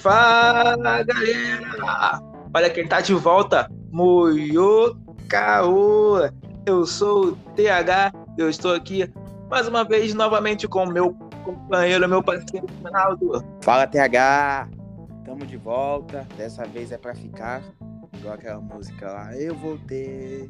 Fala galera! Olha quem tá de volta, Moyo Caô. Eu sou o TH, eu estou aqui mais uma vez novamente com o meu companheiro, meu parceiro Ronaldo. Fala TH, tamo de volta. Dessa vez é pra ficar. Igual aquela música lá, eu voltei.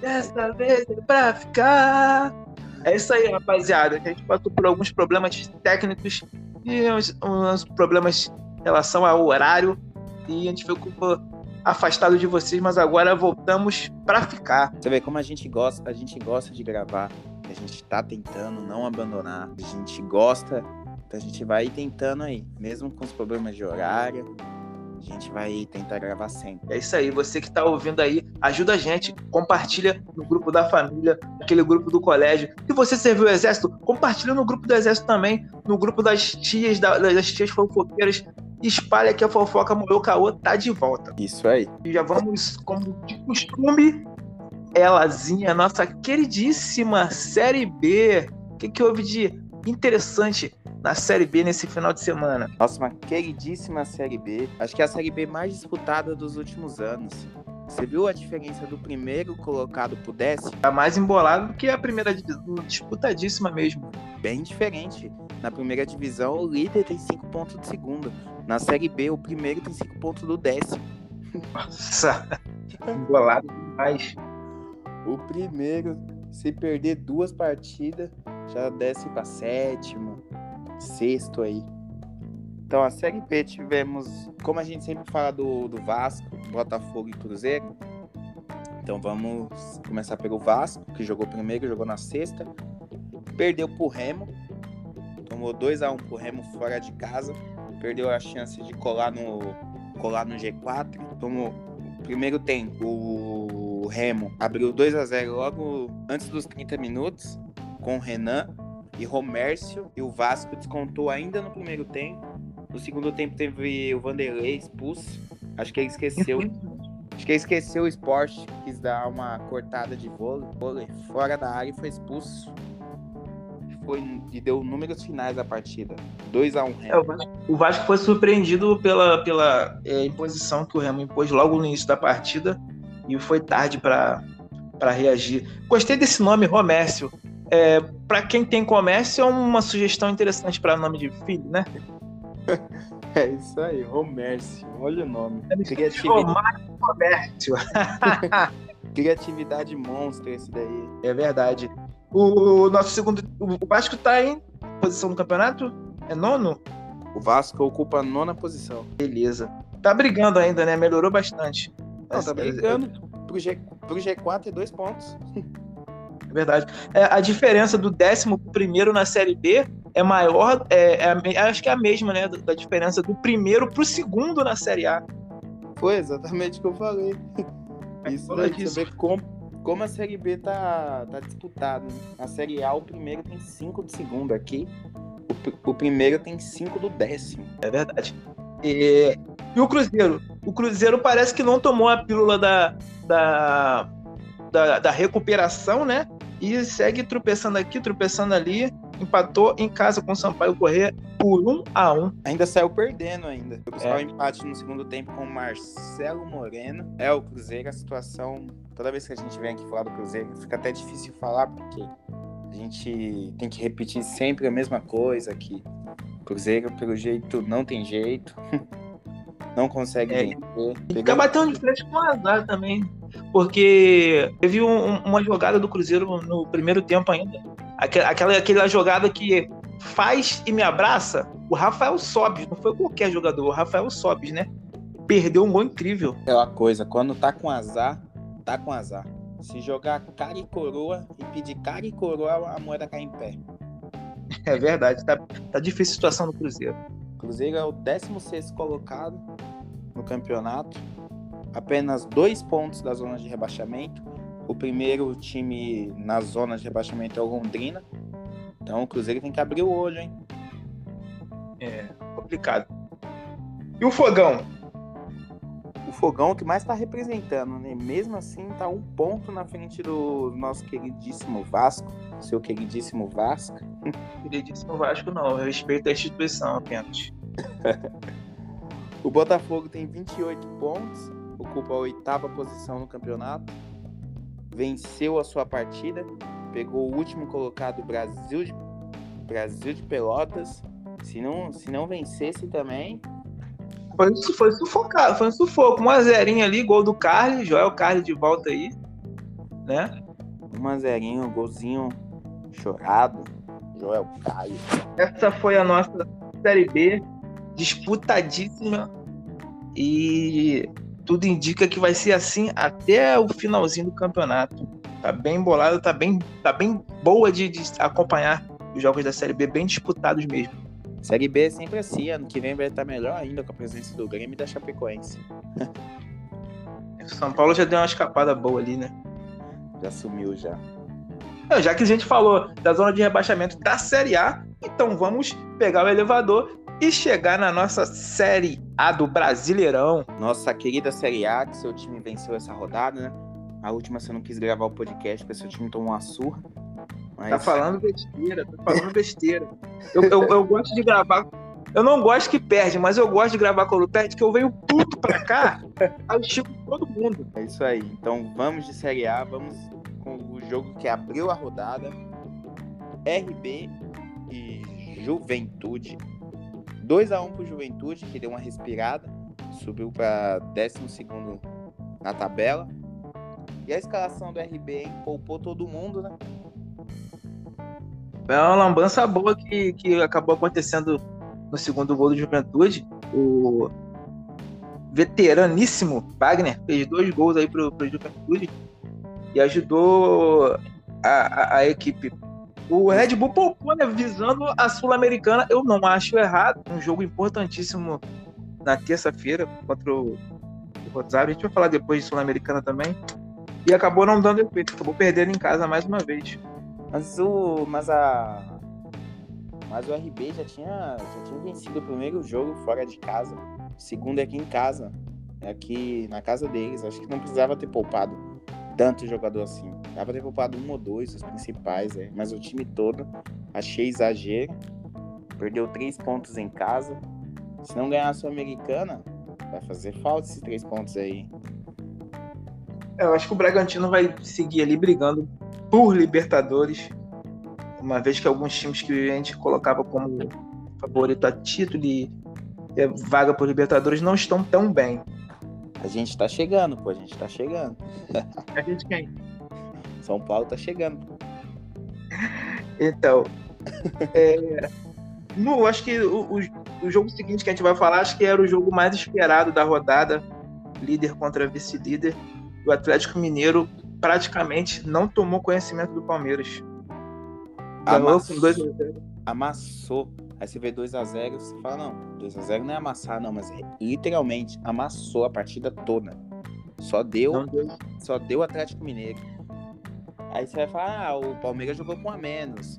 Dessa vez é pra ficar. É isso aí, rapaziada. A gente passou por alguns problemas técnicos e uns, uns problemas em relação ao horário e a gente ficou afastado de vocês, mas agora voltamos para ficar. Você vê como a gente gosta, a gente gosta de gravar, a gente tá tentando não abandonar, a gente gosta, então a gente vai tentando aí, mesmo com os problemas de horário, a gente vai tentar gravar sempre. É isso aí, você que está ouvindo aí, ajuda a gente, compartilha no grupo da família, aquele grupo do colégio. Se você serviu o exército, compartilha no grupo do exército também, no grupo das tias, das tias fofoqueiras. Espalha que a fofoca Moeu Caô tá de volta. Isso aí. E já vamos, como de costume, elazinha, nossa queridíssima Série B. O que, que houve de interessante na Série B nesse final de semana. Nossa, uma queridíssima Série B. Acho que é a Série B mais disputada dos últimos anos. Você viu a diferença do primeiro colocado pro décimo? Tá mais embolado do que a primeira divisão, disputadíssima mesmo. Bem diferente. Na primeira divisão, o líder tem 5 pontos do segundo. Na Série B, o primeiro tem 5 pontos do décimo. Nossa, embolado demais. O primeiro, se perder duas partidas, já desce para sétimo, sexto aí. Então, a Série B tivemos, como a gente sempre fala do, do Vasco, Botafogo e Cruzeiro. Então, vamos começar pelo Vasco, que jogou primeiro, jogou na sexta. Perdeu pro Remo. Tomou 2 a 1 um pro Remo fora de casa. Perdeu a chance de colar no, colar no G4. Tomou primeiro tempo, o Remo abriu 2 a 0 logo antes dos 30 minutos com o Renan e Romércio. E o Vasco descontou ainda no primeiro tempo. No segundo tempo teve o Vanderlei expulso. Acho que ele esqueceu. Acho que ele esqueceu o esporte, quis dar uma cortada de vôlei, vôlei fora da área e foi expulso. Foi, e deu números finais da partida. 2x1 um, é, o, Vasco, o, Vasco, foi surpreendido pela, pela é, imposição que o Remo impôs logo no início da partida e foi tarde para reagir. Gostei desse nome, Romércio. É, para quem tem comércio, é uma sugestão interessante para nome de filho, né? É isso aí, Romércio. Olha o nome. Criatividade. Comércio. Criatividade monstro esse daí. É verdade. O, o nosso segundo. O Vasco tá em posição no campeonato? É nono? O Vasco ocupa a nona posição. Beleza. Tá brigando ainda, né? Melhorou bastante. Não, tá brigando. Pro, G, pro G4 é dois pontos. É verdade. É, a diferença do décimo pro primeiro na Série B é maior, é, é, acho que é a mesma, né? Da diferença do primeiro pro segundo na Série A. Foi exatamente o que eu falei. Isso daí, você vê como, como a Série B tá, tá disputada. Né? Na Série A, o primeiro tem cinco do segundo. Aqui, o, o primeiro tem cinco do décimo. É verdade. E, e o Cruzeiro? O Cruzeiro parece que não tomou a pílula da, da, da, da recuperação, né? E segue tropeçando aqui, tropeçando ali empatou em casa com o Sampaio Corrêa por 1 a 1 Ainda saiu perdendo ainda. O é. empate no segundo tempo com o Marcelo Moreno. É o Cruzeiro, a situação. Toda vez que a gente vem aqui falar do Cruzeiro, fica até difícil falar, porque a gente tem que repetir sempre a mesma coisa aqui. Cruzeiro, pelo jeito, não tem jeito. não consegue é, vencer. Fica batendo de frente com o azar também. Porque teve um, uma jogada do Cruzeiro no primeiro tempo ainda Aquela, aquela jogada que faz e me abraça, o Rafael Sobis, não foi qualquer jogador, o Rafael Sobis, né? Perdeu um gol incrível. É uma coisa, quando tá com azar, tá com azar. Se jogar cara e coroa e pedir cara e coroa, a moeda cai em pé. É verdade, tá, tá difícil a situação do Cruzeiro. O Cruzeiro é o 16 colocado no campeonato, apenas dois pontos da zona de rebaixamento o primeiro time na zona de rebaixamento é o Londrina. Então o Cruzeiro tem que abrir o olho, hein? É, complicado. E o Fogão? O Fogão é que mais está representando, né? Mesmo assim, tá um ponto na frente do nosso queridíssimo Vasco. Seu queridíssimo Vasco. Queridíssimo Vasco, não. Eu respeito a instituição apenas. O Botafogo tem 28 pontos, ocupa a oitava posição no campeonato, venceu a sua partida, pegou o último colocado Brasil de, Brasil de Pelotas. Se não, se não vencesse também. Foi, foi sufocado, foi um sufoco. 1x0 ali, gol do Carly, Joel Carly de volta aí. Né? 1x0, golzinho chorado. Joel Caio. Essa foi a nossa Série B, disputadíssima. E tudo indica que vai ser assim até o finalzinho do campeonato. Tá bem bolado, tá bem, tá bem boa de, de acompanhar os jogos da Série B, bem disputados mesmo. Série B é sempre assim, ano que vem vai estar melhor ainda com a presença do Grêmio e da Chapecoense. o São Paulo já deu uma escapada boa ali, né? Já sumiu já. Já que a gente falou da zona de rebaixamento da Série A, então vamos pegar o elevador e chegar na nossa Série A do Brasileirão. Nossa querida Série A, que seu time venceu essa rodada, né? A última você não quis gravar o podcast porque seu time tomou uma surra. Mas... Tá falando besteira, tá falando besteira. eu, eu, eu gosto de gravar eu não gosto que perde, mas eu gosto de gravar quando perde, que eu venho puto pra cá, aí eu chego todo mundo. É isso aí. Então vamos de Série A, vamos com o jogo que abriu a rodada. RB e Juventude. 2 a 1 pro Juventude, que deu uma respirada, subiu para 12 na tabela. E a escalação do RB hein, poupou todo mundo, né? É uma lambança boa que, que acabou acontecendo no segundo gol do Juventude. O veteraníssimo Wagner fez dois gols aí pro, pro Juventude e ajudou a, a, a equipe. O Red Bull poupou, né, visando a Sul-Americana. Eu não acho errado. Um jogo importantíssimo na terça-feira contra o, Rosário. A gente vai falar depois de Sul-Americana também. E acabou não dando efeito. Acabou perdendo em casa mais uma vez. Mas o. Mas a. Mas o RB já tinha, já tinha vencido o primeiro jogo fora de casa. O segundo é aqui em casa. É aqui na casa deles. Acho que não precisava ter poupado tanto jogador assim. Dava pra ter poupado um ou dois, os principais, é. mas o time todo achei exagero. Perdeu três pontos em casa. Se não ganhar a Sul-Americana, vai fazer falta esses três pontos aí. Eu acho que o Bragantino vai seguir ali brigando por Libertadores. Uma vez que alguns times que a gente colocava como favorito a título e vaga por Libertadores não estão tão bem. A gente tá chegando, pô, a gente tá chegando. A gente quem? São Paulo tá chegando. Então, é, no, acho que o, o, o, jogo seguinte que a gente vai falar, acho que era o jogo mais esperado da rodada, líder contra vice-líder. O Atlético Mineiro praticamente não tomou conhecimento do Palmeiras. Amassou, amassou Aí você vê 2x0, você fala, não, 2x0 não é amassar, não, mas literalmente amassou a partida toda. Só deu, só deu Atlético Mineiro. Aí você vai falar, ah, o Palmeiras jogou com a menos.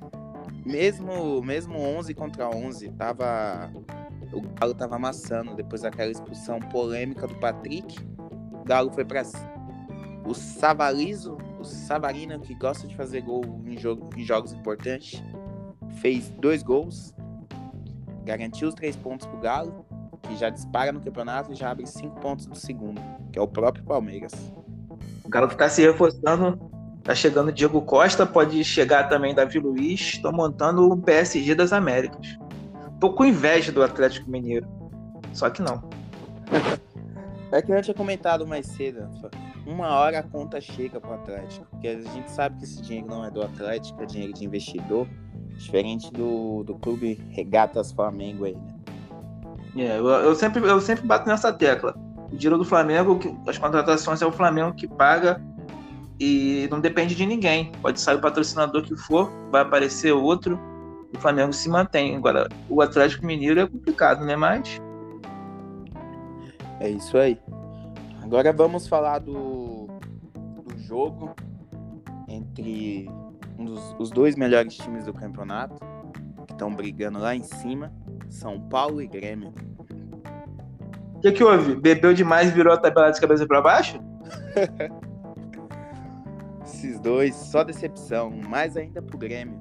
Mesmo, mesmo 11 contra 11, tava o Galo tava amassando depois daquela expulsão polêmica do Patrick. O Galo foi para o Savalizo, o Savarino que gosta de fazer gol em, jogo, em jogos importantes, fez dois gols garantiu os três pontos pro Galo, que já dispara no campeonato e já abre cinco pontos do segundo, que é o próprio Palmeiras. O Galo que tá se reforçando, tá chegando Diego Costa, pode chegar também Davi Luiz, estão montando o PSG das Américas. Tô com inveja do Atlético Mineiro, só que não. É que eu tinha comentado mais cedo, uma hora a conta chega pro Atlético, porque a gente sabe que esse dinheiro não é do Atlético, é dinheiro de investidor, Diferente do, do clube Regatas Flamengo aí, né? É, eu, eu, sempre, eu sempre bato nessa tecla. O dinheiro do Flamengo, as contratações é o Flamengo que paga e não depende de ninguém. Pode sair o patrocinador que for, vai aparecer outro, o Flamengo se mantém. Agora, o Atlético Mineiro é complicado, né? Mas. É isso aí. Agora vamos falar do, do jogo entre um dos os dois melhores times do campeonato, que estão brigando lá em cima, São Paulo e Grêmio. O que, que houve? Bebeu demais e virou a tabela de cabeça para baixo? Esses dois, só decepção. Mais ainda pro Grêmio,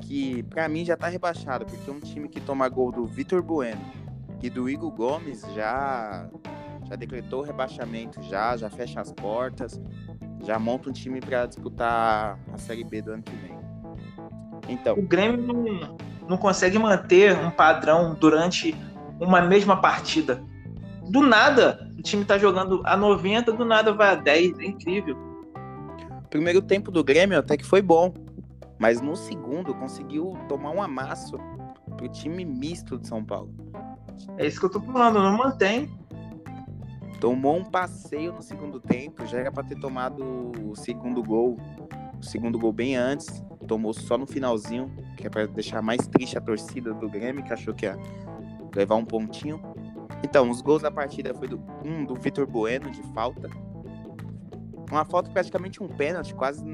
que para mim já tá rebaixado, porque é um time que toma gol do Vitor Bueno, e do Igor Gomes já já decretou o rebaixamento já, já fecha as portas, já monta um time para disputar a Série B do ano que vem. Então, o Grêmio não, não consegue manter um padrão durante uma mesma partida. Do nada, o time tá jogando a 90, do nada vai a 10, é incrível. Primeiro tempo do Grêmio até que foi bom, mas no segundo conseguiu tomar um amasso pro time misto de São Paulo. É isso que eu tô falando, não mantém. Tomou um passeio no segundo tempo, já era para ter tomado o segundo gol, o segundo gol bem antes, tomou só no finalzinho, que é para deixar mais triste a torcida do Grêmio, que achou que ia levar um pontinho. Então, os gols da partida foi do um do Vitor Bueno de falta. Uma falta praticamente um pênalti, quase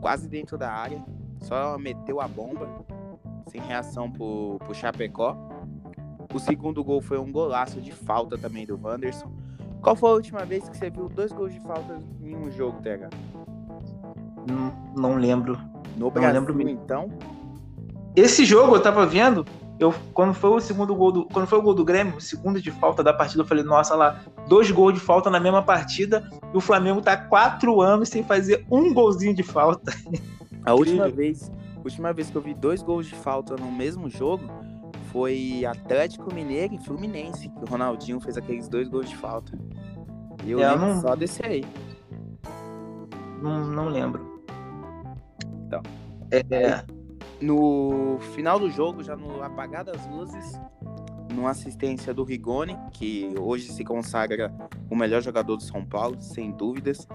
quase dentro da área. Só meteu a bomba sem reação pro, pro Chapecó. O segundo gol foi um golaço de falta também do Wanderson. Qual foi a última vez que você viu dois gols de falta em um jogo, TH? Não, não lembro. No Brasil, não lembro então? Esse jogo eu tava vendo, eu, quando foi o segundo gol do, quando foi o gol do Grêmio, o segundo de falta da partida, eu falei, nossa lá, dois gols de falta na mesma partida e o Flamengo tá quatro anos sem fazer um golzinho de falta. A última vez, última vez que eu vi dois gols de falta no mesmo jogo foi Atlético Mineiro e Fluminense, que o Ronaldinho fez aqueles dois gols de falta. E eu, é, não... só desse aí. Não, não lembro. Então. É, no final do jogo, já no apagar das luzes, numa assistência do Rigoni, que hoje se consagra o melhor jogador do São Paulo, sem dúvidas.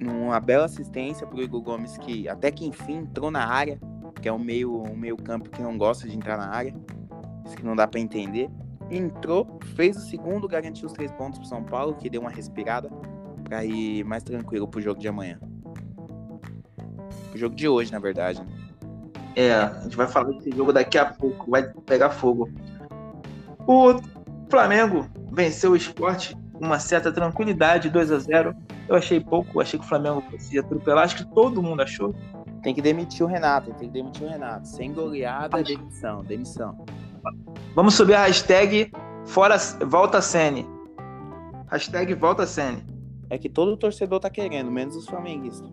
Numa bela assistência para o Igor Gomes, que até que enfim entrou na área, que é um meio, um meio campo que não gosta de entrar na área, isso que não dá para entender. Entrou, fez o segundo, garantiu os três pontos para São Paulo, que deu uma respirada para ir mais tranquilo para o jogo de amanhã. O jogo de hoje, na verdade. Né? É, a gente vai falar desse jogo daqui a pouco, vai pegar fogo. O Flamengo venceu o esporte com uma certa tranquilidade, 2 a 0 Eu achei pouco, achei que o Flamengo fosse atropelar, acho que todo mundo achou. Tem que demitir o Renato, tem que demitir o Renato. Sem goleada, demissão, demissão. Vamos subir a hashtag fora, volta Sene. Hashtag volta Sene. É que todo torcedor tá querendo, menos os flamenguistas.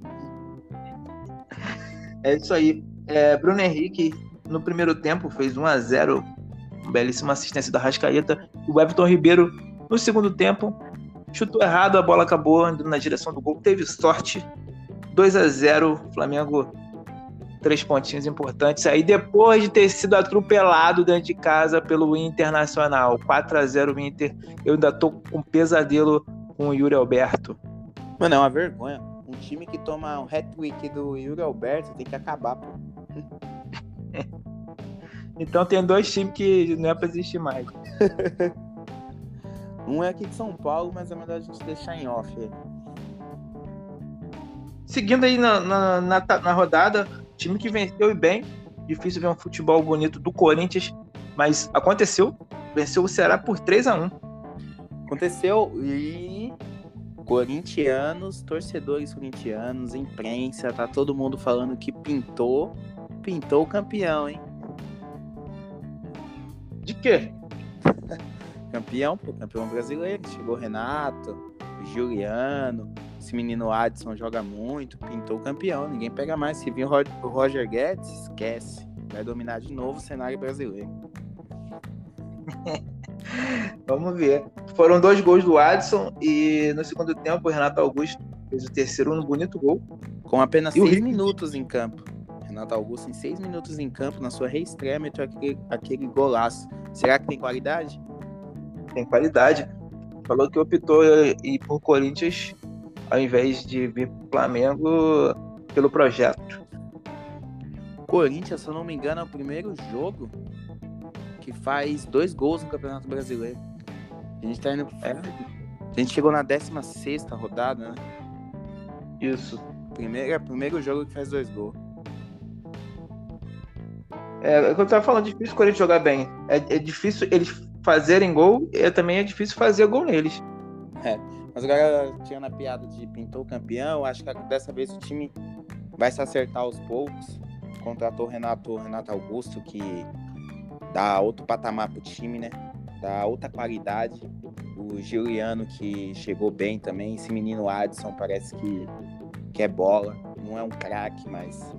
É isso aí. É, Bruno Henrique, no primeiro tempo, fez 1 a 0 belíssima assistência da Rascaeta. O Everton Ribeiro, no segundo tempo, chutou errado, a bola acabou indo na direção do gol. Teve sorte. 2 a 0 Flamengo, três pontinhos importantes. Aí depois de ter sido atropelado dentro de casa pelo Internacional, 4 a 0 Inter, eu ainda tô com um pesadelo com o Yuri Alberto. Mano, é uma vergonha. Um time que toma um hat-trick do Yuri Alberto tem que acabar, pô. então tem dois times que não é pra existir mais. um é aqui de São Paulo, mas é melhor a gente deixar em off. Seguindo aí na, na, na, na rodada, time que venceu e bem. Difícil ver um futebol bonito do Corinthians, mas aconteceu. Venceu o Ceará por 3 a 1 Aconteceu e corintianos, torcedores corintianos, imprensa, tá todo mundo falando que pintou pintou o campeão, hein? De quê? campeão, pô, campeão brasileiro. Chegou Renato, Juliano, esse menino Adson joga muito, pintou o campeão. Ninguém pega mais. Se vir o Roger Guedes, esquece. Vai dominar de novo o cenário brasileiro. Vamos ver. Foram dois gols do Adson e no segundo tempo o Renato Augusto fez o terceiro um bonito gol. Com apenas e seis minutos em campo. Renato Augusto, em seis minutos em campo, na sua reestreia, meteu aquele, aquele golaço. Será que tem qualidade? Tem qualidade. Falou que optou ir por Corinthians ao invés de vir pro Flamengo pelo projeto. Corinthians, se eu não me engano, é o primeiro jogo que faz dois gols no Campeonato Brasileiro. A gente tá indo. É. A gente chegou na 16 rodada, né? Isso. Primeiro, é o primeiro jogo que faz dois gols. É, é eu tava falando, é difícil o Corinthians jogar bem. É, é difícil eles fazerem gol e também é difícil fazer gol neles. É, mas agora tinha na piada de pintou campeão, acho que dessa vez o time vai se acertar aos poucos. Contratou o Renato, Renato Augusto, que dá outro patamar pro time, né? da outra qualidade. O Giuliano que chegou bem também. Esse menino Adson parece que, que é bola. Não é um craque, mas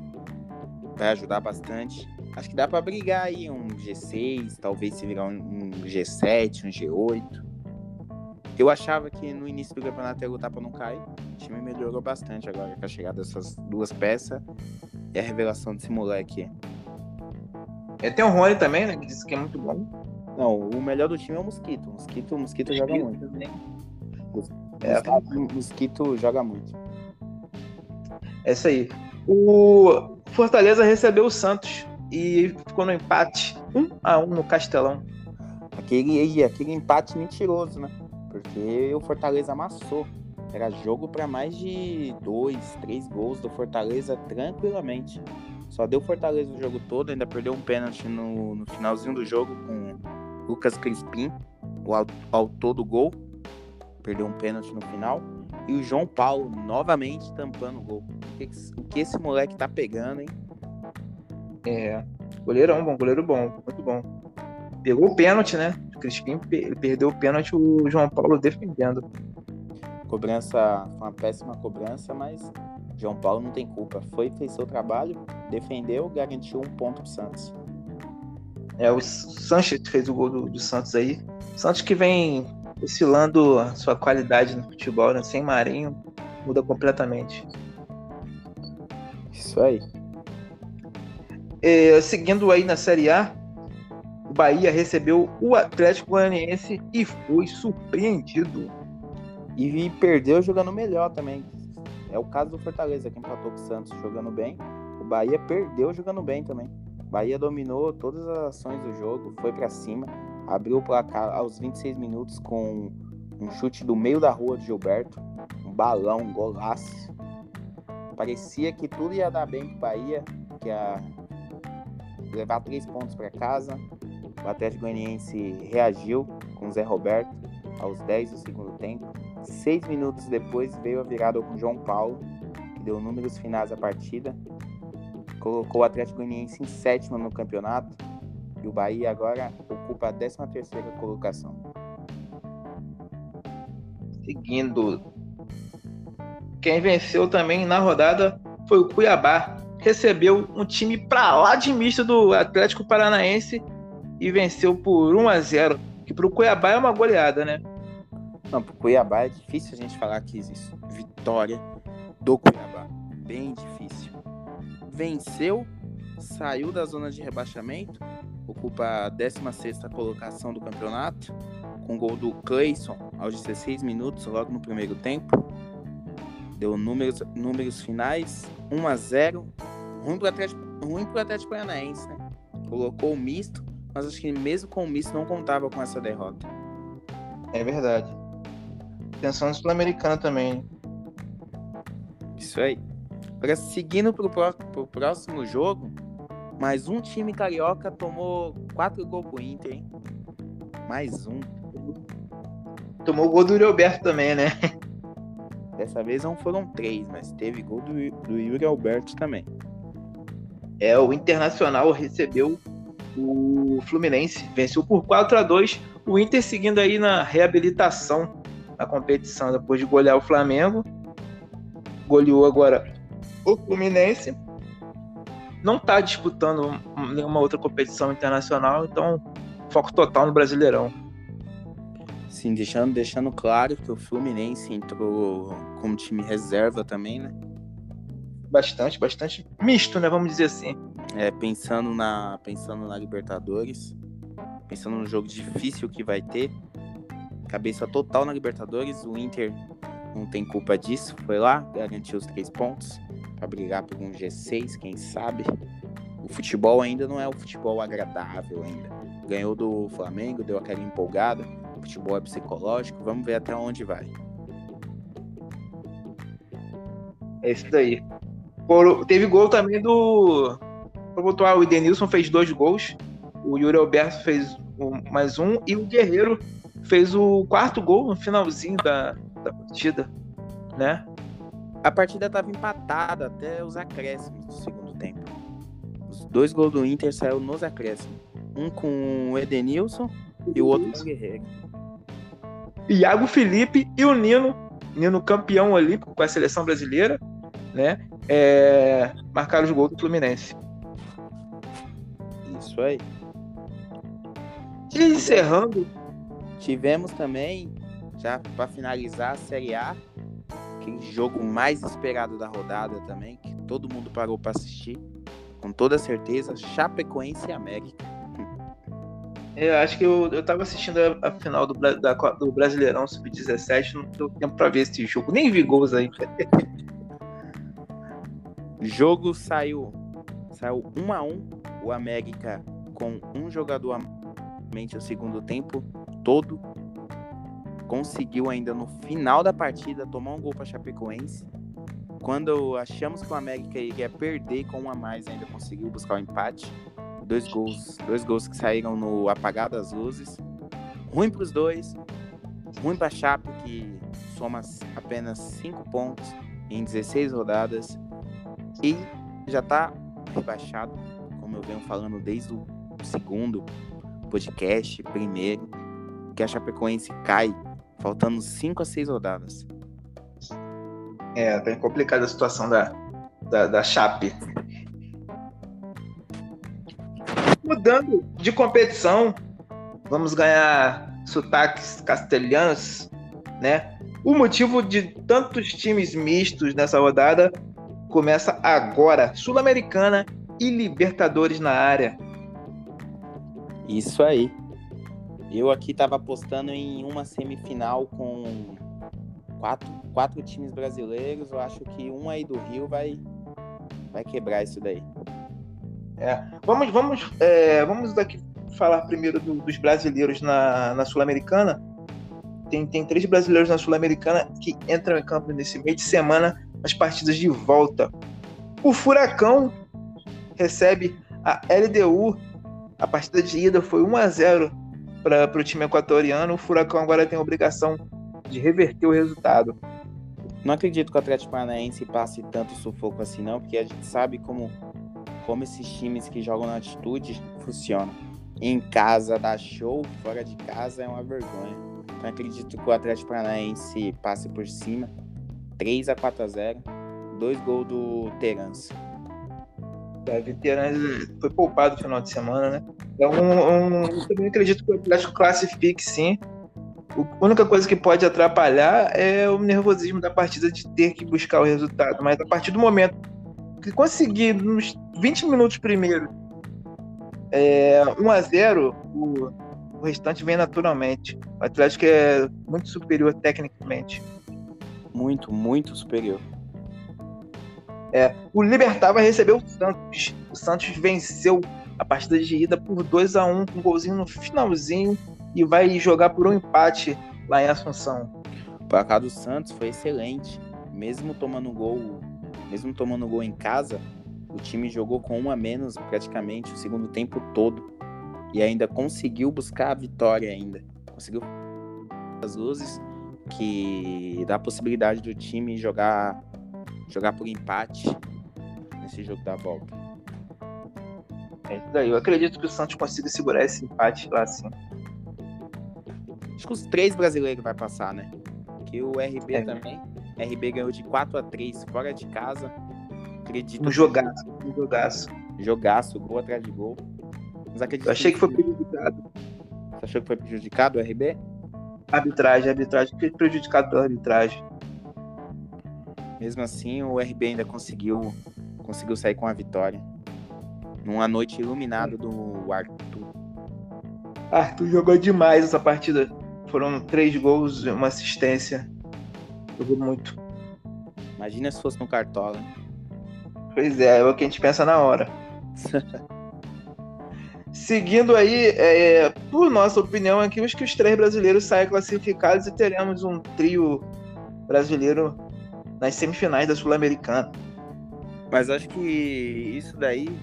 vai ajudar bastante. Acho que dá para brigar aí um G6, talvez se virar um, G7, um G8. Eu achava que no início do campeonato ia lutar para não cair. O time melhorou bastante agora com a chegada dessas duas peças e a revelação desse moleque. É, tem o Rony também, né? Que disse que é muito bom. Não, o melhor do time é o Mosquito. O Mosquito, o Mosquito joga muito. Também. É, Mosquito, Mosquito joga muito. É isso aí. O Fortaleza recebeu o Santos e ficou no empate 1 a 1 no Castelão. Aquele, aquele empate mentiroso, né? Porque o Fortaleza amassou. Era jogo para mais de dois, três gols do Fortaleza tranquilamente. Só deu Fortaleza o jogo todo, ainda perdeu um pênalti no, no finalzinho do jogo com Lucas Crispim, o autor do gol. Perdeu um pênalti no final. E o João Paulo novamente tampando o gol. O que, o que esse moleque tá pegando, hein? É, goleirão bom, goleiro bom, muito bom. Pegou o pênalti, né? O Crispim perdeu o pênalti, o João Paulo defendendo. Cobrança, foi uma péssima cobrança, mas João Paulo não tem culpa. Foi, fez seu trabalho, defendeu, garantiu um ponto pro Santos. É, o Sanches fez o gol do, do Santos aí. Santos que vem oscilando a sua qualidade no futebol, né? Sem Marinho, muda completamente. Isso aí. É, seguindo aí na Série A, o Bahia recebeu o Atlético Goianiense e foi surpreendido. E perdeu jogando melhor também. É o caso do Fortaleza, que empatou com o Santos jogando bem. O Bahia perdeu jogando bem também. O Bahia dominou todas as ações do jogo, foi para cima, abriu o placar aos 26 minutos com um chute do meio da rua de Gilberto, um balão, um golaço. Parecia que tudo ia dar bem pro Bahia, que a levar três pontos para casa. O Atlético Goianiense reagiu com o Zé Roberto aos 10 do segundo tempo. Seis minutos depois veio a virada com o João Paulo, que deu números finais à partida. Colocou o Atlético Goianiense em sétimo no campeonato. E o Bahia agora ocupa a 13 terceira colocação. Seguindo. Quem venceu também na rodada foi o Cuiabá, recebeu um time pra lá de misto do Atlético Paranaense e venceu por 1 a 0 que pro Cuiabá é uma goleada, né? Não, pro Cuiabá é difícil a gente falar que existe vitória do Cuiabá. Bem difícil. Venceu, saiu da zona de rebaixamento, ocupa a 16 colocação do campeonato, com gol do Clayson aos 16 minutos, logo no primeiro tempo. Deu números, números finais, 1 a 0 ruim pro Atlético, ruim pro Atlético Paranaense, né? Colocou o misto, mas acho que mesmo com o misto não contava com essa derrota. É verdade. Pensando no Sul-Americana também. Isso aí. Agora, seguindo pro, pro próximo jogo, mais um time carioca tomou quatro gols pro Inter, hein? Mais um. Tomou gol do Roberto também, né? Dessa vez não foram três, mas teve gol do, do Yuri Alberto também é, o Internacional recebeu o Fluminense, venceu por 4 a 2 o Inter seguindo aí na reabilitação na competição depois de golear o Flamengo. Goleou agora o Fluminense. Não está disputando nenhuma outra competição internacional, então foco total no Brasileirão. Sim, deixando, deixando claro que o Fluminense entrou como time reserva também, né? Bastante, bastante misto, né? Vamos dizer assim. É, pensando na, pensando na Libertadores, pensando no jogo difícil que vai ter, cabeça total na Libertadores, o Inter não tem culpa disso, foi lá, garantiu os três pontos para brigar por um G6, quem sabe. O futebol ainda não é o futebol agradável ainda. Ganhou do Flamengo, deu aquela empolgada. O futebol é psicológico, vamos ver até onde vai. É isso daí. Teve gol também do. o Edenilson fez dois gols. O Yuri Alberto fez mais um. E o Guerreiro fez o quarto gol no finalzinho da, da partida. Né? A partida estava empatada até os acréscimos do segundo tempo. Os dois gols do Inter saíram nos acréscimos. Um com o Edenilson E o outro um guerreiro. Iago Felipe e o Nino, Nino campeão olímpico com a seleção brasileira, né? É, marcaram os gols do Fluminense. Isso aí. E encerrando. Tivemos também, já para finalizar a Série A, aquele jogo mais esperado da rodada também, que todo mundo parou para assistir, com toda certeza, Chapecoense e América. Eu acho que eu, eu tava assistindo a, a final do, da, do Brasileirão Sub-17, não deu tempo pra ver esse jogo, nem vi gols aí. jogo saiu saiu 1 a 1 o América com um jogador a mente o segundo tempo todo conseguiu ainda no final da partida tomar um gol para Chapecoense. Quando achamos que o América iria perder com um a mais, ainda conseguiu buscar o empate. Dois gols, dois gols que saíram no apagar das luzes. Ruim para os dois, ruim para Chape que soma apenas 5 pontos em 16 rodadas e já está rebaixado, como eu venho falando desde o segundo podcast, primeiro, que a Chapecoense cai faltando 5 a 6 rodadas. É, bem complicada a situação da, da, da Chape. Mudando de competição, vamos ganhar sotaques castelhanos, né? O motivo de tantos times mistos nessa rodada começa agora. Sul-Americana e Libertadores na área. Isso aí. Eu aqui estava apostando em uma semifinal com quatro, quatro times brasileiros. Eu acho que um aí do Rio vai, vai quebrar isso daí. É. Vamos, vamos, é, vamos daqui falar primeiro do, dos brasileiros na, na Sul-Americana. Tem, tem três brasileiros na Sul-Americana que entram em campo nesse meio de semana nas partidas de volta. O Furacão recebe a LDU. A partida de ida foi 1 a 0 para o time equatoriano, o Furacão agora tem a obrigação de reverter o resultado. Não acredito que o Atlético Paranaense passe tanto sufoco assim, não, porque a gente sabe como, como esses times que jogam na altitude funcionam. Em casa dá show, fora de casa é uma vergonha. Então acredito que o Atlético Paranaense passe por cima. 3 a 4 a 0 Dois gols do Terence. Deve ter, né? Foi poupado no final de semana, né? Então, um, um, eu também acredito que o Atlético classifique sim. A única coisa que pode atrapalhar é o nervosismo da partida de ter que buscar o resultado. Mas a partir do momento que conseguir, nos 20 minutos primeiro, é, 1 a 0 o, o restante vem naturalmente. O Atlético é muito superior tecnicamente. Muito, muito superior. É, o Libertar vai receber o Santos. O Santos venceu a partida de ida por 2 a 1 com um golzinho no finalzinho e vai jogar por um empate lá em Assunção. O placar do Santos foi excelente. Mesmo tomando gol, mesmo tomando gol em casa, o time jogou com um a menos praticamente o segundo tempo todo e ainda conseguiu buscar a vitória ainda. Conseguiu as luzes que dá a possibilidade do time jogar jogar por empate nesse jogo da volta. É isso daí. Eu acredito que o Santos consiga segurar esse empate lá assim. Acho que os três brasileiros vai passar, né? Que o RB é. também. RB ganhou de 4 a 3 fora de casa. Acredito. Um jogaço. Um jogaço. Jogaço, gol atrás de gol. Mas acredito Eu achei que, que foi prejudicado. Você achou que foi prejudicado o RB? Arbitragem, arbitragem. Foi prejudicado pela arbitragem. Mesmo assim, o RB ainda conseguiu, conseguiu sair com a vitória numa noite iluminada do Arthur. Arthur jogou demais essa partida. Foram três gols e uma assistência. Jogou muito. Imagina se fosse no Cartola. Pois é, é o que a gente pensa na hora. Seguindo aí, é, por nossa opinião aqui, os que os três brasileiros saem classificados e teremos um trio brasileiro nas semifinais da Sul-Americana. Mas acho que isso daí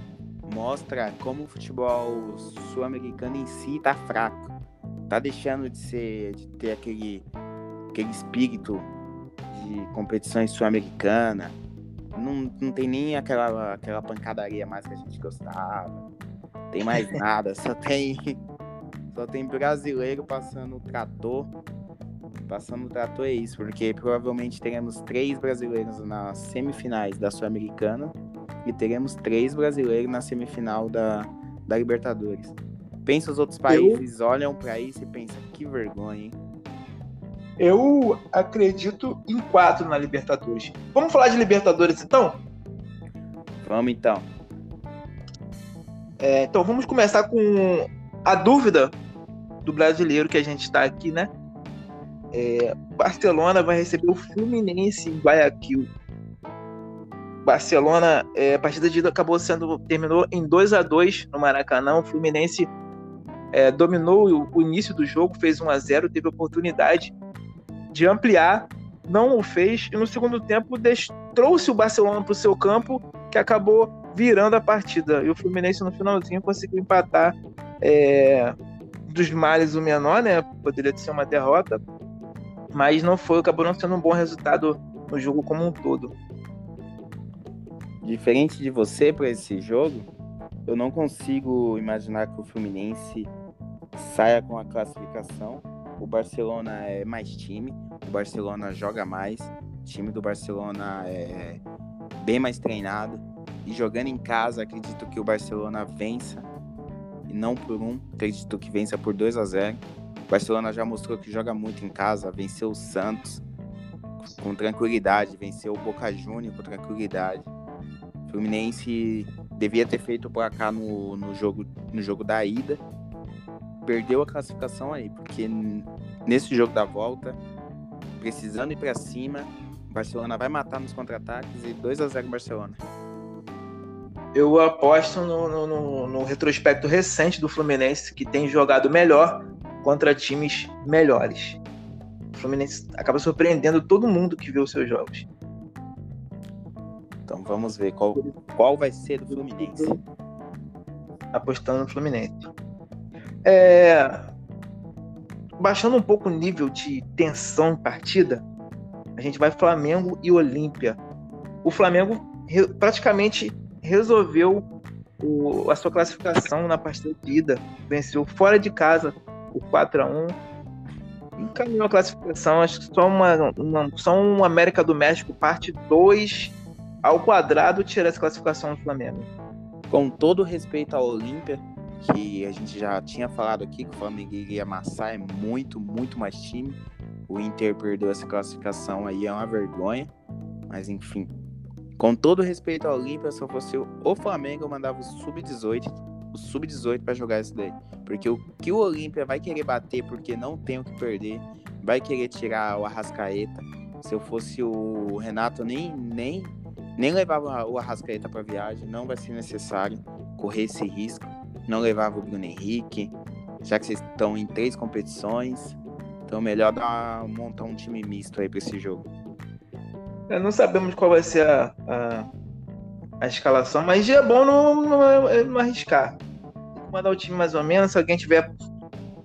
mostra como o futebol sul-americano em si tá fraco. Tá deixando de ser, de ter aquele, aquele espírito de competições sul-americana. Não, não tem nem aquela, aquela pancadaria mais que a gente gostava. Tem mais nada, só tem Só tem brasileiro passando o trator. Passando o trator é isso, porque provavelmente teremos três brasileiros nas semifinais da Sul-Americana e teremos três brasileiros na semifinal da, da Libertadores. Pensa os outros países, eu... olham para isso e pensam, que vergonha, hein? Eu acredito em quatro na Libertadores. Vamos falar de Libertadores então? Vamos então. É, então vamos começar com a dúvida do brasileiro que a gente está aqui, né? É, Barcelona vai receber o Fluminense em Guayaquil. Barcelona, é, a partida de acabou sendo terminou em 2 a 2 no Maracanã. O Fluminense é, dominou o, início do jogo, fez 1 a 0, teve oportunidade de ampliar, não o fez e no segundo tempo trouxe o Barcelona para o seu campo, que acabou virando a partida. E o Fluminense no finalzinho conseguiu empatar é, dos males o menor, né? Poderia ser uma derrota, mas não foi, acabou não sendo um bom resultado no jogo como um todo. Diferente de você para esse jogo, eu não consigo imaginar que o Fluminense saia com a classificação. O Barcelona é mais time, o Barcelona joga mais, o time do Barcelona é bem mais treinado. E jogando em casa, acredito que o Barcelona vença. E não por um, acredito que vença por 2 a 0 O Barcelona já mostrou que joga muito em casa, venceu o Santos com tranquilidade, venceu o Boca Juniors com tranquilidade. O Fluminense devia ter feito o placar no, no, jogo, no jogo da ida. Perdeu a classificação aí, porque nesse jogo da volta, precisando ir para cima, Barcelona vai matar nos contra-ataques e 2 a 0 Barcelona eu aposto no, no, no, retrospecto recente do Fluminense, que tem jogado melhor contra times melhores. O Fluminense acaba surpreendendo todo mundo que vê os seus jogos. Então vamos ver qual, qual vai ser do Fluminense. Apostando no Fluminense. É... Baixando um pouco o nível de tensão partida, a gente vai Flamengo e Olímpia. O Flamengo praticamente resolveu o, a sua classificação na partida de ida. Venceu fora de casa o 4 a 1 encaminhou a classificação. Acho que só uma, uma, só um América do México, parte 2 ao quadrado, tira essa classificação do Flamengo. Com todo respeito ao Olímpia, que a gente já tinha falado aqui que o Flamengo iria amassar, é muito, muito mais time. O Inter perdeu essa classificação aí, é uma vergonha. Mas enfim, com todo respeito ao Olímpia, se eu fosse o Flamengo, eu mandava o Sub-18, o Sub-18 para jogar isso daí. Porque o que o Olímpia vai querer bater porque não tem o que perder, vai querer tirar o Arrascaeta. Se eu fosse o Renato, nem, nem, nem levava o Arrascaeta para viagem, não vai ser necessário correr esse risco. Não levava o Bruno Henrique, já que vocês estão em três competições. Então, melhor dar, montar um time misto aí para esse jogo. É, não sabemos qual vai ser a, a, a escalação, mas é bom não, não, é, não, arriscar. Tem que mandar o time mais ou menos. Se alguém tiver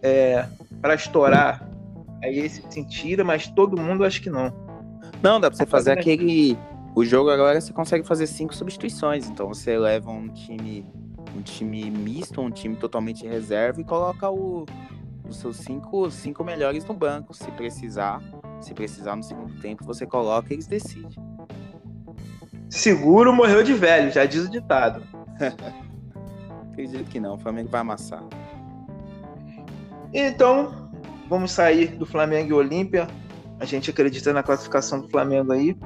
é, para estourar, aí esse se tira, mas todo mundo acho que não. Não, dá para você fazer aquele. O jogo agora você consegue fazer cinco substituições. Então você leva um time, um time misto, um time totalmente reserva e coloca o, os seus cinco, cinco melhores no banco, se precisar. Se precisar no segundo tempo, você coloca e eles decidem. Seguro morreu de velho, já diz o ditado. Acredito que não, o Flamengo vai amassar. Então, vamos sair do Flamengo e Olímpia. A gente acredita na classificação do Flamengo aí.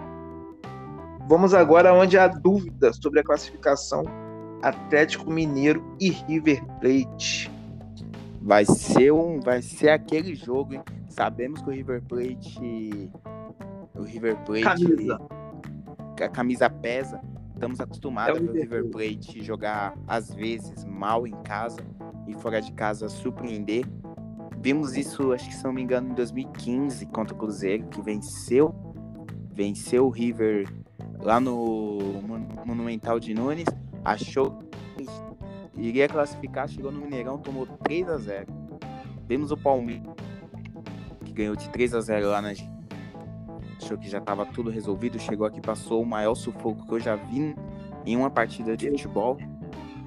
Vamos agora onde há dúvida sobre a classificação Atlético Mineiro e River Plate. Vai ser um, vai ser aquele jogo, hein? Sabemos que o River Plate. O River Plate. Camisa. A camisa pesa. Estamos acostumados é a ver o River Plate jogar, às vezes, mal em casa e fora de casa surpreender. Vimos isso, acho que se não me engano, em 2015 contra o Cruzeiro, que venceu. Venceu o River lá no Monumental de Nunes. Achou que iria classificar, chegou no Mineirão, tomou 3 a 0 Vimos o Palmeiras que ganhou de 3 a 0 lá na achou que já estava tudo resolvido, chegou aqui passou o maior sufoco que eu já vi em uma partida de futebol.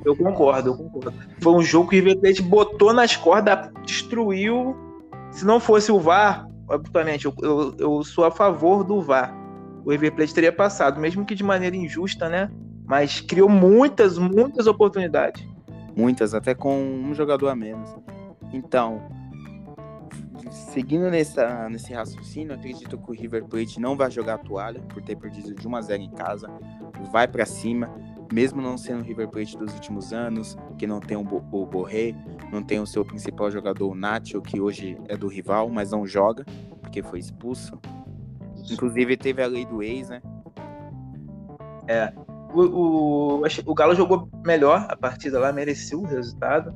Eu concordo, eu concordo. Foi um jogo que o River Plate botou nas cordas, destruiu. Se não fosse o VAR, obviamente, eu, eu, eu sou a favor do VAR. O River Plate teria passado, mesmo que de maneira injusta, né? Mas criou muitas, muitas oportunidades. Muitas, até com um jogador a menos. Então, seguindo nessa, nesse raciocínio, acredito que o River Plate não vai jogar a toalha por ter perdido de 1 a 0 em casa. Vai para cima, mesmo não sendo o River Plate dos últimos anos, que não tem o, o Borré, não tem o seu principal jogador, o Nacho, que hoje é do rival, mas não joga, porque foi expulso. Inclusive teve a lei do ex, né? É. O, o, o Galo jogou melhor a partida lá, mereceu o resultado.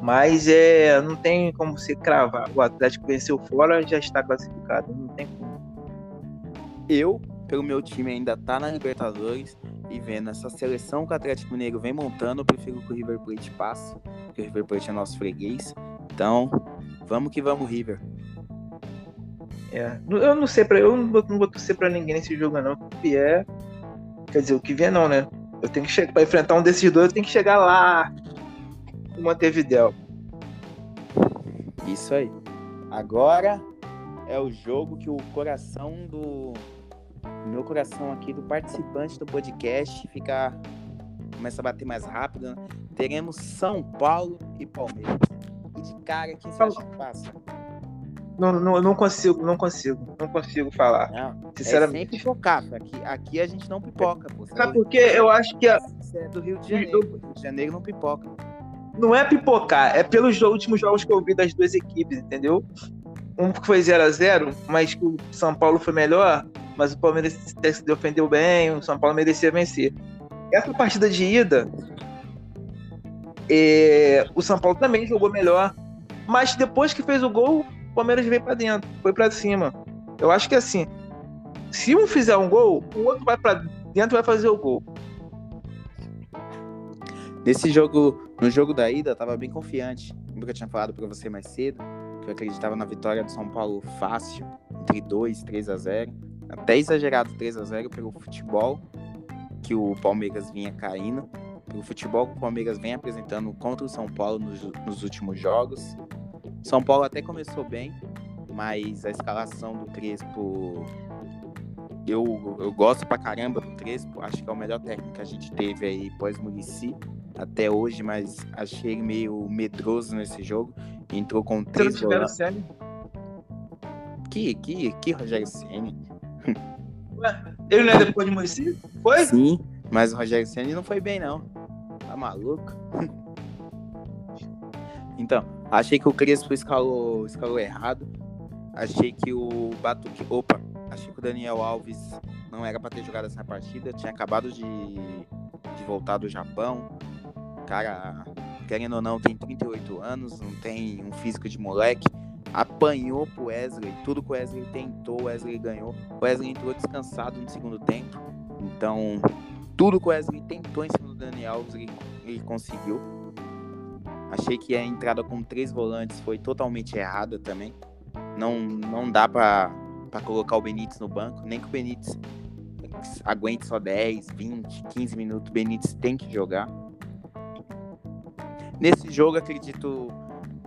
Mas é, não tem como você cravar. O Atlético venceu fora, já está classificado. Não tem como. Eu, pelo meu time, ainda tá na Libertadores e vendo essa seleção que o Atlético Mineiro vem montando, eu prefiro que o River Plate passe, porque o River Plate é nosso freguês. Então, vamos que vamos, River. É, eu não sei para eu não vou, não vou torcer para ninguém nesse jogo não. O que vier, quer dizer, o que vier não, né? Eu tenho que chegar para enfrentar um desses dois, eu tenho que chegar lá o Montevideo. Isso aí. Agora é o jogo que o coração do. Meu coração aqui do participante do podcast fica. Começa a bater mais rápido. Né? Teremos São Paulo e Palmeiras. E de cara, quem você acha que passa? Não, não, não consigo, não consigo, não consigo falar. Não, sinceramente. É sem pipocar, aqui, aqui a gente não pipoca. Pô. Sabe por quê? Eu acho que. A... É do Rio de Janeiro. Eu... Rio de Janeiro não pipoca não é pipocar, é pelos últimos jogos que eu vi das duas equipes, entendeu? Um que foi 0 a 0 mas que o São Paulo foi melhor, mas o Palmeiras se defendeu bem, o São Paulo merecia vencer. Essa partida de ida, é, o São Paulo também jogou melhor, mas depois que fez o gol, Palmeiras veio para dentro, foi para cima. Eu acho que assim, se um fizer um gol, o outro vai para dentro e vai fazer o gol. Nesse jogo, no jogo da ida, eu tava bem confiante. Como eu tinha falado para você mais cedo, que eu acreditava na vitória do São Paulo fácil, entre 2 3 a 0 Até exagerado 3 a 0 pelo futebol que o Palmeiras vinha caindo, pelo futebol que o Palmeiras vem apresentando contra o São Paulo nos, nos últimos jogos. São Paulo até começou bem, mas a escalação do Crespo eu, eu gosto pra caramba do Crespo, acho que é o melhor técnico que a gente teve aí pós-Murici até hoje, mas achei ele meio medroso nesse jogo. Entrou com três gols. Que, que, que Rogério? Ué, ele não é depois de Murici? Foi? Sim, mas o Rogério Senna não foi bem, não. Tá maluco? então, achei que o Crespo escalou, escalou errado. Achei que o Batuque. Opa, achei que o Daniel Alves não era para ter jogado essa partida. Tinha acabado de, de voltar do Japão cara, querendo ou não, tem 38 anos, não tem um físico de moleque. Apanhou pro Wesley, tudo que o Wesley tentou, o Wesley ganhou. O Wesley entrou descansado no segundo tempo. Então, tudo que o Wesley tentou em cima do Daniel Alves, ele, ele conseguiu. Achei que a entrada com três volantes foi totalmente errada também. Não, não dá para colocar o Benítez no banco, nem que o Benítez aguente só 10, 20, 15 minutos. O Benítez tem que jogar. Nesse jogo, acredito,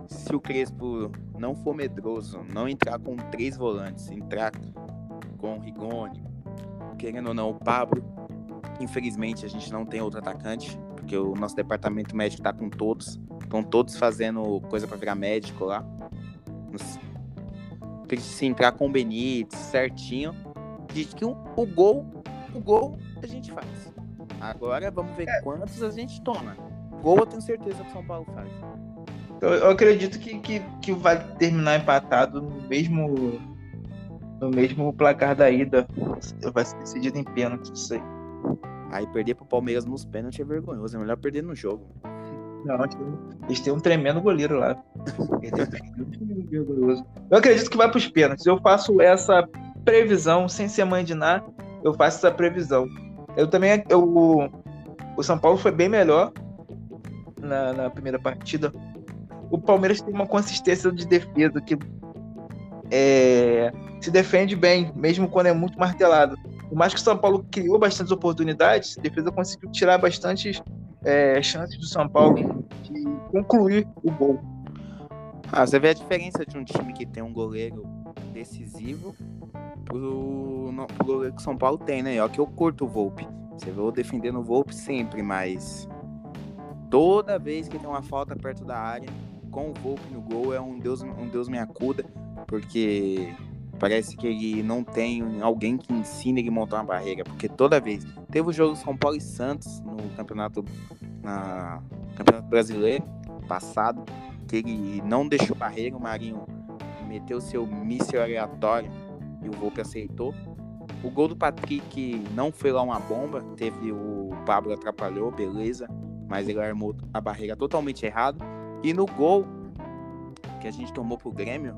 se o Crespo não for medroso, não entrar com três volantes, entrar com o Rigoni, querendo ou não, o Pablo, infelizmente a gente não tem outro atacante, porque o nosso departamento médico está com todos, estão todos fazendo coisa para virar médico lá. Se entrar com o Benítez certinho, diz que o, o gol, o gol a gente faz. Agora vamos ver é. quantos a gente toma gol eu tenho certeza que o São Paulo faz. Eu, eu acredito que, que, que vai terminar empatado no mesmo no mesmo placar da ida. Vai ser decidido em pênalti, isso aí. Aí perder pro Palmeiras nos pênaltis é vergonhoso. É melhor perder no jogo. Não, eles têm um tremendo goleiro lá. Eu acredito que vai pros pênaltis. Eu faço essa previsão, sem ser mãe de nada, eu faço essa previsão. Eu também. Eu, o São Paulo foi bem melhor na, na primeira partida, o Palmeiras tem uma consistência de defesa que é, se defende bem, mesmo quando é muito martelado. Por mais que o São Paulo criou bastantes oportunidades, a defesa conseguiu tirar bastantes é, chances do São Paulo de concluir o gol. Ah, você vê a diferença de um time que tem um goleiro decisivo pro, no, pro goleiro que o São Paulo tem, né? Ó, que eu curto o Volpe. Você vê eu defendendo o Volpe sempre, mas toda vez que tem uma falta perto da área, com o Volpe no gol, é um Deus, um Deus me acuda, porque parece que ele não tem alguém que ensine ele a montar uma barreira, porque toda vez. Teve o jogo São Paulo e Santos no campeonato, na, campeonato brasileiro passado, que ele não deixou barreira, o Marinho meteu seu míssil aleatório e o Volpe aceitou. O gol do Patrick não foi lá uma bomba, teve o Pablo atrapalhou, beleza, mas ele armou a barreira totalmente errado. E no gol que a gente tomou pro Grêmio,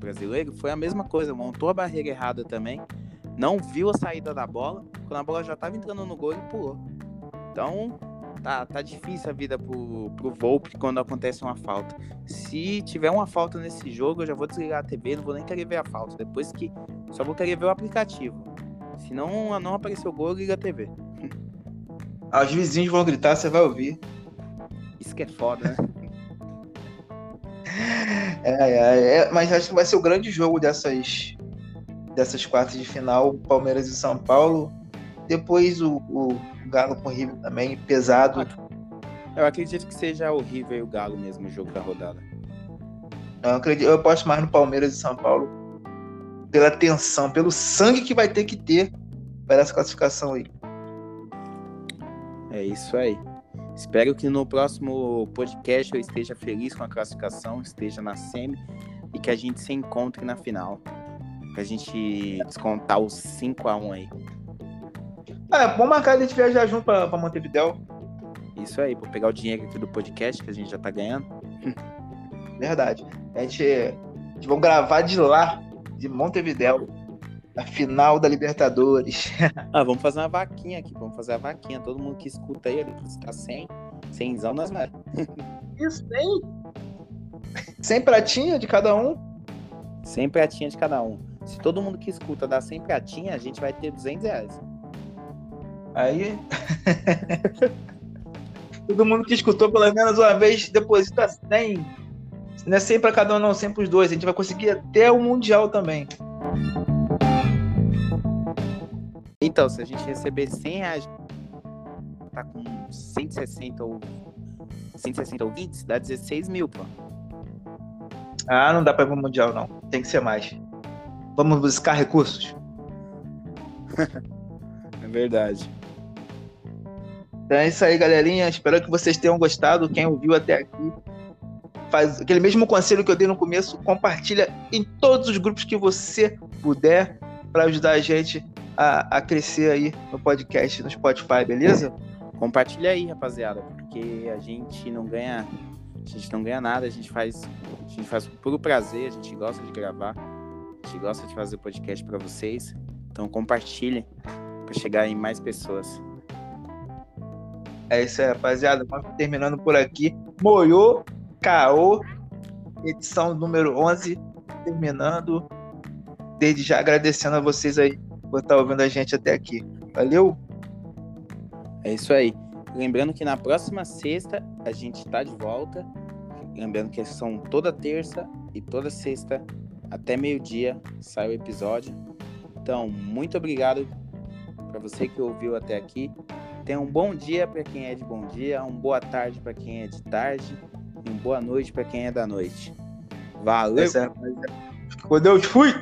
brasileiro, foi a mesma coisa, montou a barreira errada também, não viu a saída da bola, quando a bola já estava entrando no gol, ele pulou. Então, tá, tá difícil a vida pro, pro Volpe quando acontece uma falta. Se tiver uma falta nesse jogo, eu já vou desligar a TV, não vou nem querer ver a falta. Depois que. Só vou querer ver o aplicativo. Se não, não aparecer o gol, liga a TV. Os vizinhos vão gritar, você vai ouvir. Isso que é foda, né? É, é, é, mas acho que vai ser o grande jogo dessas, dessas quartas de final, Palmeiras e São Paulo. Depois o, o Galo com o River também, pesado. Eu acredito que seja o River e o Galo mesmo o jogo da rodada. Eu, acredito, eu aposto mais no Palmeiras e São Paulo pela tensão, pelo sangue que vai ter que ter para essa classificação aí. É isso aí. Espero que no próximo podcast eu esteja feliz com a classificação, esteja na semi e que a gente se encontre na final. Pra gente descontar os 5x1 aí. É, vamos marcar a gente viajar junto pra, pra Montevideo. Isso aí, vou pegar o dinheiro aqui do podcast que a gente já tá ganhando. Verdade. A gente, a gente vai gravar de lá, de Montevideo a final da Libertadores. ah, vamos fazer uma vaquinha aqui, vamos fazer a vaquinha. Todo mundo que escuta aí, ele está sem, semzão nas mãos. Isso, tem. Sem pratinha de cada um? Sem pratinha de cada um. Se todo mundo que escuta dá 100 pratinha, a gente vai ter 200 reais. Aí. todo mundo que escutou pelo menos uma vez deposita 100. Não é 100 para cada um, não, 100 para os dois. A gente vai conseguir até o Mundial também. Então, se a gente receber 100 reais, tá com 160 ou 160 ouvintes, dá 16 mil, pô. Ah, não dá pra ir pro Mundial, não. Tem que ser mais. Vamos buscar recursos. é verdade. Então é isso aí, galerinha. Espero que vocês tenham gostado. Quem ouviu até aqui, faz aquele mesmo conselho que eu dei no começo, compartilha em todos os grupos que você puder para ajudar a gente a, a crescer aí no podcast, no Spotify, beleza? Compartilha aí, rapaziada, porque a gente não ganha, a gente não ganha nada, a gente faz, a gente faz por prazer, a gente gosta de gravar, a gente gosta de fazer podcast para vocês. Então compartilhem para chegar em mais pessoas. É isso aí, rapaziada. Terminando por aqui. Moiô, Caô, edição número 11, terminando. Desde já agradecendo a vocês aí por estar ouvindo a gente até aqui. Valeu? É isso aí. Lembrando que na próxima sexta a gente está de volta. Lembrando que são toda terça e toda sexta até meio-dia sai o episódio. Então, muito obrigado para você que ouviu até aqui. Tenha um bom dia para quem é de bom dia, uma boa tarde para quem é de tarde e uma boa noite para quem é da noite. Valeu! É Deus, fui!